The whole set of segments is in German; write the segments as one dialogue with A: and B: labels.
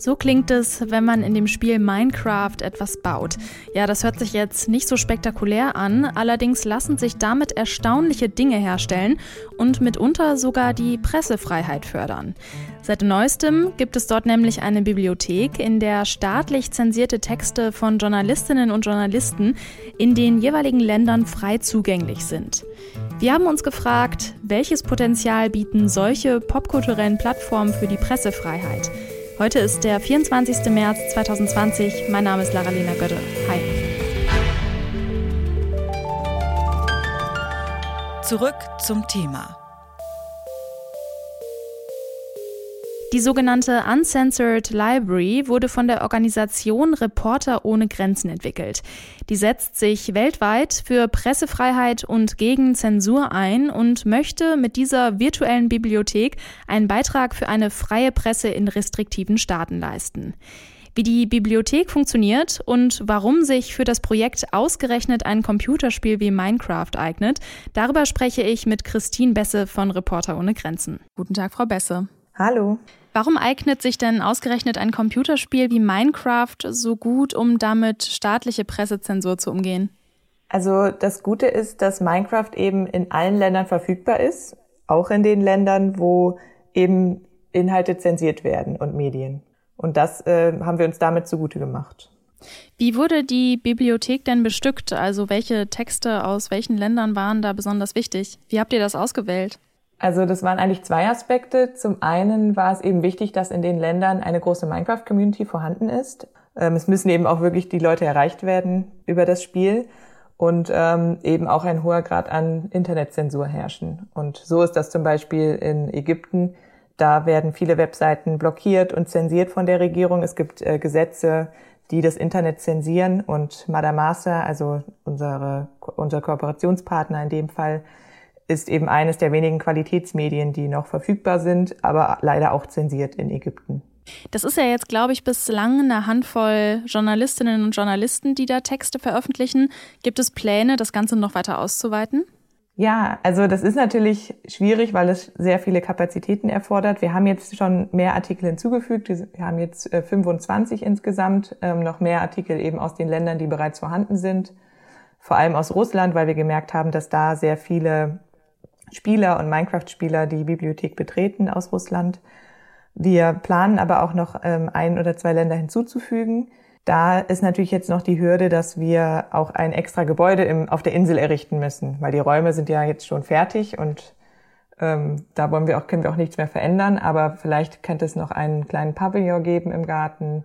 A: So klingt es, wenn man in dem Spiel Minecraft etwas baut. Ja, das hört sich jetzt nicht so spektakulär an, allerdings lassen sich damit erstaunliche Dinge herstellen und mitunter sogar die Pressefreiheit fördern. Seit neuestem gibt es dort nämlich eine Bibliothek, in der staatlich zensierte Texte von Journalistinnen und Journalisten in den jeweiligen Ländern frei zugänglich sind. Wir haben uns gefragt, welches Potenzial bieten solche popkulturellen Plattformen für die Pressefreiheit? Heute ist der 24. März 2020. Mein Name ist Lara-Lena Götte. Hi.
B: Zurück zum Thema.
A: Die sogenannte Uncensored Library wurde von der Organisation Reporter ohne Grenzen entwickelt. Die setzt sich weltweit für Pressefreiheit und gegen Zensur ein und möchte mit dieser virtuellen Bibliothek einen Beitrag für eine freie Presse in restriktiven Staaten leisten. Wie die Bibliothek funktioniert und warum sich für das Projekt ausgerechnet ein Computerspiel wie Minecraft eignet, darüber spreche ich mit Christine Besse von Reporter ohne Grenzen. Guten Tag, Frau Besse.
C: Hallo.
A: Warum eignet sich denn ausgerechnet ein Computerspiel wie Minecraft so gut, um damit staatliche Pressezensur zu umgehen?
C: Also das Gute ist, dass Minecraft eben in allen Ländern verfügbar ist, auch in den Ländern, wo eben Inhalte zensiert werden und Medien. Und das äh, haben wir uns damit zugute gemacht.
A: Wie wurde die Bibliothek denn bestückt? Also welche Texte aus welchen Ländern waren da besonders wichtig? Wie habt ihr das ausgewählt?
C: Also das waren eigentlich zwei Aspekte. Zum einen war es eben wichtig, dass in den Ländern eine große Minecraft-Community vorhanden ist. Ähm, es müssen eben auch wirklich die Leute erreicht werden über das Spiel und ähm, eben auch ein hoher Grad an Internetzensur herrschen. Und so ist das zum Beispiel in Ägypten. Da werden viele Webseiten blockiert und zensiert von der Regierung. Es gibt äh, Gesetze, die das Internet zensieren und Madamasa, also unsere, unser Kooperationspartner in dem Fall, ist eben eines der wenigen Qualitätsmedien, die noch verfügbar sind, aber leider auch zensiert in Ägypten.
A: Das ist ja jetzt, glaube ich, bislang eine Handvoll Journalistinnen und Journalisten, die da Texte veröffentlichen. Gibt es Pläne, das Ganze noch weiter auszuweiten?
C: Ja, also das ist natürlich schwierig, weil es sehr viele Kapazitäten erfordert. Wir haben jetzt schon mehr Artikel hinzugefügt. Wir haben jetzt 25 äh, insgesamt, ähm, noch mehr Artikel eben aus den Ländern, die bereits vorhanden sind. Vor allem aus Russland, weil wir gemerkt haben, dass da sehr viele Spieler und Minecraft-Spieler die Bibliothek betreten aus Russland. Wir planen aber auch noch ähm, ein oder zwei Länder hinzuzufügen. Da ist natürlich jetzt noch die Hürde, dass wir auch ein extra Gebäude im, auf der Insel errichten müssen, weil die Räume sind ja jetzt schon fertig und ähm, da wollen wir auch, können wir auch nichts mehr verändern. Aber vielleicht könnte es noch einen kleinen Pavillon geben im Garten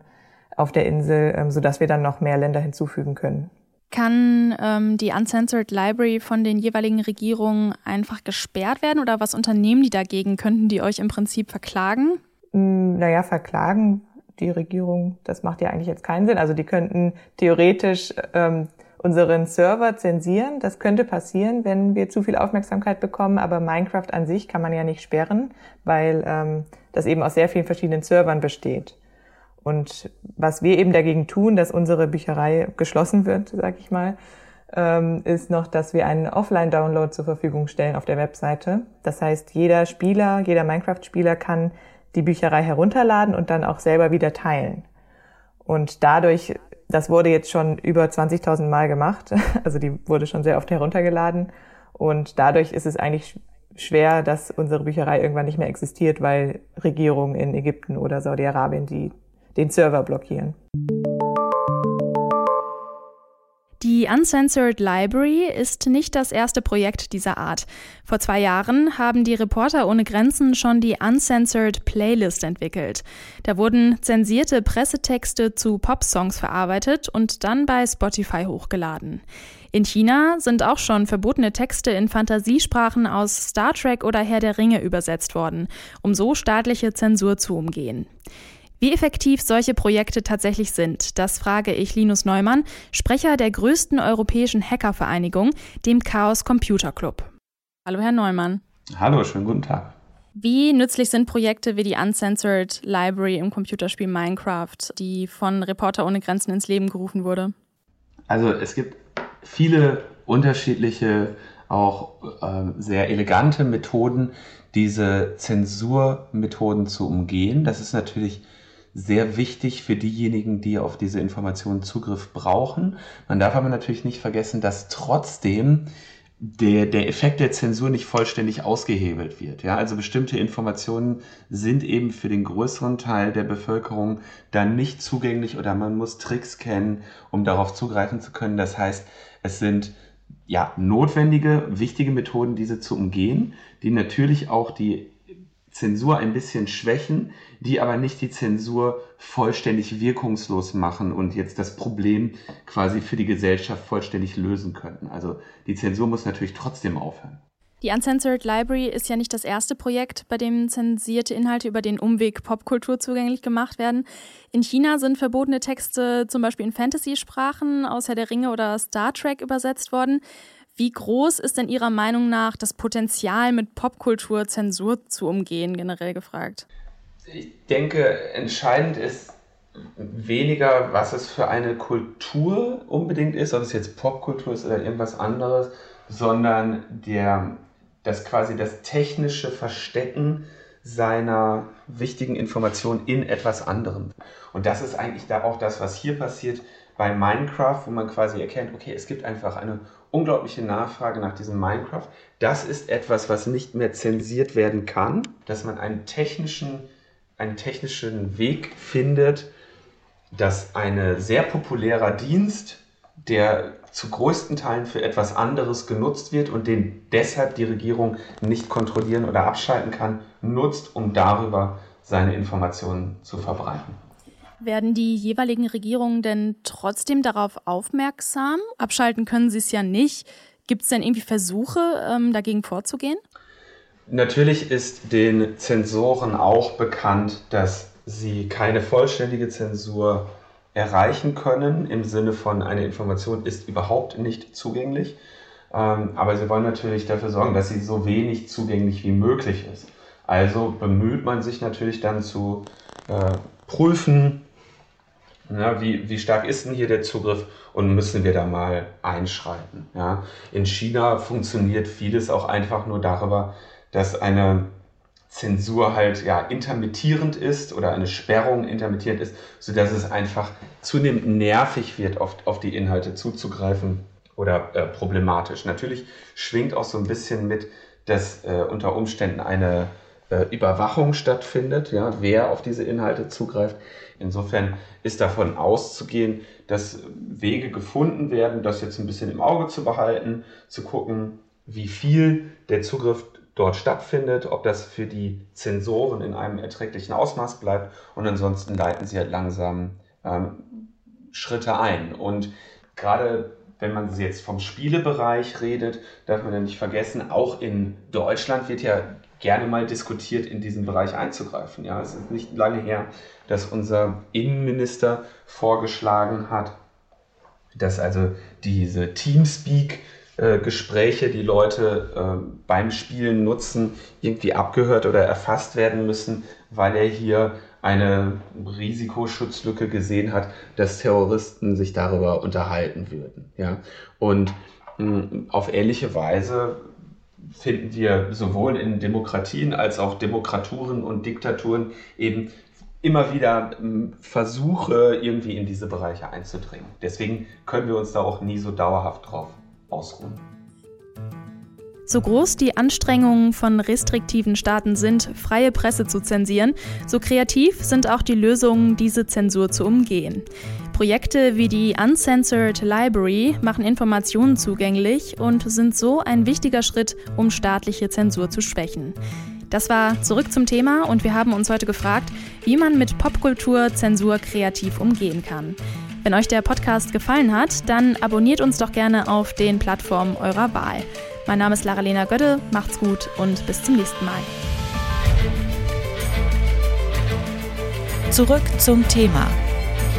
C: auf der Insel, ähm, sodass wir dann noch mehr Länder hinzufügen können.
A: Kann ähm, die Uncensored Library von den jeweiligen Regierungen einfach gesperrt werden oder was unternehmen die dagegen? Könnten die euch im Prinzip verklagen?
C: Hm, naja, verklagen die Regierung, das macht ja eigentlich jetzt keinen Sinn. Also die könnten theoretisch ähm, unseren Server zensieren. Das könnte passieren, wenn wir zu viel Aufmerksamkeit bekommen. Aber Minecraft an sich kann man ja nicht sperren, weil ähm, das eben aus sehr vielen verschiedenen Servern besteht. Und was wir eben dagegen tun, dass unsere Bücherei geschlossen wird, sag ich mal, ähm, ist noch, dass wir einen Offline-Download zur Verfügung stellen auf der Webseite. Das heißt, jeder Spieler, jeder Minecraft-Spieler kann die Bücherei herunterladen und dann auch selber wieder teilen. Und dadurch, das wurde jetzt schon über 20.000 Mal gemacht, also die wurde schon sehr oft heruntergeladen. Und dadurch ist es eigentlich schwer, dass unsere Bücherei irgendwann nicht mehr existiert, weil Regierungen in Ägypten oder Saudi-Arabien die den Server blockieren.
A: Die Uncensored Library ist nicht das erste Projekt dieser Art. Vor zwei Jahren haben die Reporter ohne Grenzen schon die Uncensored Playlist entwickelt. Da wurden zensierte Pressetexte zu Popsongs verarbeitet und dann bei Spotify hochgeladen. In China sind auch schon verbotene Texte in Fantasiesprachen aus Star Trek oder Herr der Ringe übersetzt worden, um so staatliche Zensur zu umgehen. Wie effektiv solche Projekte tatsächlich sind, das frage ich Linus Neumann, Sprecher der größten europäischen Hackervereinigung, dem Chaos Computer Club. Hallo, Herr Neumann.
D: Hallo, schönen guten Tag.
A: Wie nützlich sind Projekte wie die Uncensored Library im Computerspiel Minecraft, die von Reporter ohne Grenzen ins Leben gerufen wurde?
D: Also es gibt viele unterschiedliche, auch äh, sehr elegante Methoden, diese Zensurmethoden zu umgehen. Das ist natürlich sehr wichtig für diejenigen, die auf diese Informationen Zugriff brauchen. Man darf aber natürlich nicht vergessen, dass trotzdem der, der Effekt der Zensur nicht vollständig ausgehebelt wird. Ja, also bestimmte Informationen sind eben für den größeren Teil der Bevölkerung dann nicht zugänglich oder man muss Tricks kennen, um darauf zugreifen zu können. Das heißt, es sind ja notwendige, wichtige Methoden, diese zu umgehen, die natürlich auch die Zensur ein bisschen schwächen, die aber nicht die Zensur vollständig wirkungslos machen und jetzt das Problem quasi für die Gesellschaft vollständig lösen könnten. Also die Zensur muss natürlich trotzdem aufhören.
A: Die Uncensored Library ist ja nicht das erste Projekt, bei dem zensierte Inhalte über den Umweg Popkultur zugänglich gemacht werden. In China sind verbotene Texte zum Beispiel in Fantasy-Sprachen aus Herr der Ringe oder Star Trek übersetzt worden. Wie groß ist denn Ihrer Meinung nach das Potenzial, mit Popkultur Zensur zu umgehen, generell gefragt?
D: Ich denke, entscheidend ist weniger, was es für eine Kultur unbedingt ist, ob es jetzt Popkultur ist oder irgendwas anderes, sondern der, das quasi das technische Verstecken seiner wichtigen Informationen in etwas anderem. Und das ist eigentlich da auch das, was hier passiert bei Minecraft, wo man quasi erkennt, okay, es gibt einfach eine unglaubliche Nachfrage nach diesem Minecraft. Das ist etwas, was nicht mehr zensiert werden kann, dass man einen technischen, einen technischen Weg findet, dass ein sehr populärer Dienst, der zu größten Teilen für etwas anderes genutzt wird und den deshalb die Regierung nicht kontrollieren oder abschalten kann, nutzt, um darüber seine Informationen zu verbreiten.
A: Werden die jeweiligen Regierungen denn trotzdem darauf aufmerksam? Abschalten können sie es ja nicht. Gibt es denn irgendwie Versuche, ähm, dagegen vorzugehen?
D: Natürlich ist den Zensoren auch bekannt, dass sie keine vollständige Zensur erreichen können, im Sinne von eine Information ist überhaupt nicht zugänglich. Ähm, aber sie wollen natürlich dafür sorgen, dass sie so wenig zugänglich wie möglich ist. Also bemüht man sich natürlich dann zu äh, prüfen, ja, wie, wie stark ist denn hier der Zugriff und müssen wir da mal einschreiten? Ja? In China funktioniert vieles auch einfach nur darüber, dass eine Zensur halt ja intermittierend ist oder eine Sperrung intermittierend ist, sodass es einfach zunehmend nervig wird, auf, auf die Inhalte zuzugreifen oder äh, problematisch. Natürlich schwingt auch so ein bisschen mit, dass äh, unter Umständen eine äh, Überwachung stattfindet, ja, wer auf diese Inhalte zugreift. Insofern ist davon auszugehen, dass Wege gefunden werden, das jetzt ein bisschen im Auge zu behalten, zu gucken, wie viel der Zugriff dort stattfindet, ob das für die Zensoren in einem erträglichen Ausmaß bleibt und ansonsten leiten sie halt langsam ähm, Schritte ein. Und gerade wenn man jetzt vom Spielebereich redet, darf man ja nicht vergessen, auch in Deutschland wird ja gerne mal diskutiert, in diesen Bereich einzugreifen. Ja, es ist nicht lange her, dass unser Innenminister vorgeschlagen hat, dass also diese Teamspeak Gespräche, die Leute äh, beim Spielen nutzen, irgendwie abgehört oder erfasst werden müssen, weil er hier eine Risikoschutzlücke gesehen hat, dass Terroristen sich darüber unterhalten würden. Ja? Und mh, auf ähnliche Weise finden wir sowohl in Demokratien als auch Demokraturen und Diktaturen eben immer wieder ähm, Versuche, irgendwie in diese Bereiche einzudringen. Deswegen können wir uns da auch nie so dauerhaft drauf ausruhen.
A: So groß die Anstrengungen von restriktiven Staaten sind, freie Presse zu zensieren, so kreativ sind auch die Lösungen, diese Zensur zu umgehen. Projekte wie die Uncensored Library machen Informationen zugänglich und sind so ein wichtiger Schritt, um staatliche Zensur zu schwächen. Das war zurück zum Thema und wir haben uns heute gefragt, wie man mit Popkultur Zensur kreativ umgehen kann. Wenn euch der Podcast gefallen hat, dann abonniert uns doch gerne auf den Plattformen eurer Wahl. Mein Name ist Lara-Lena Götte, macht's gut und bis zum nächsten Mal.
B: Zurück zum Thema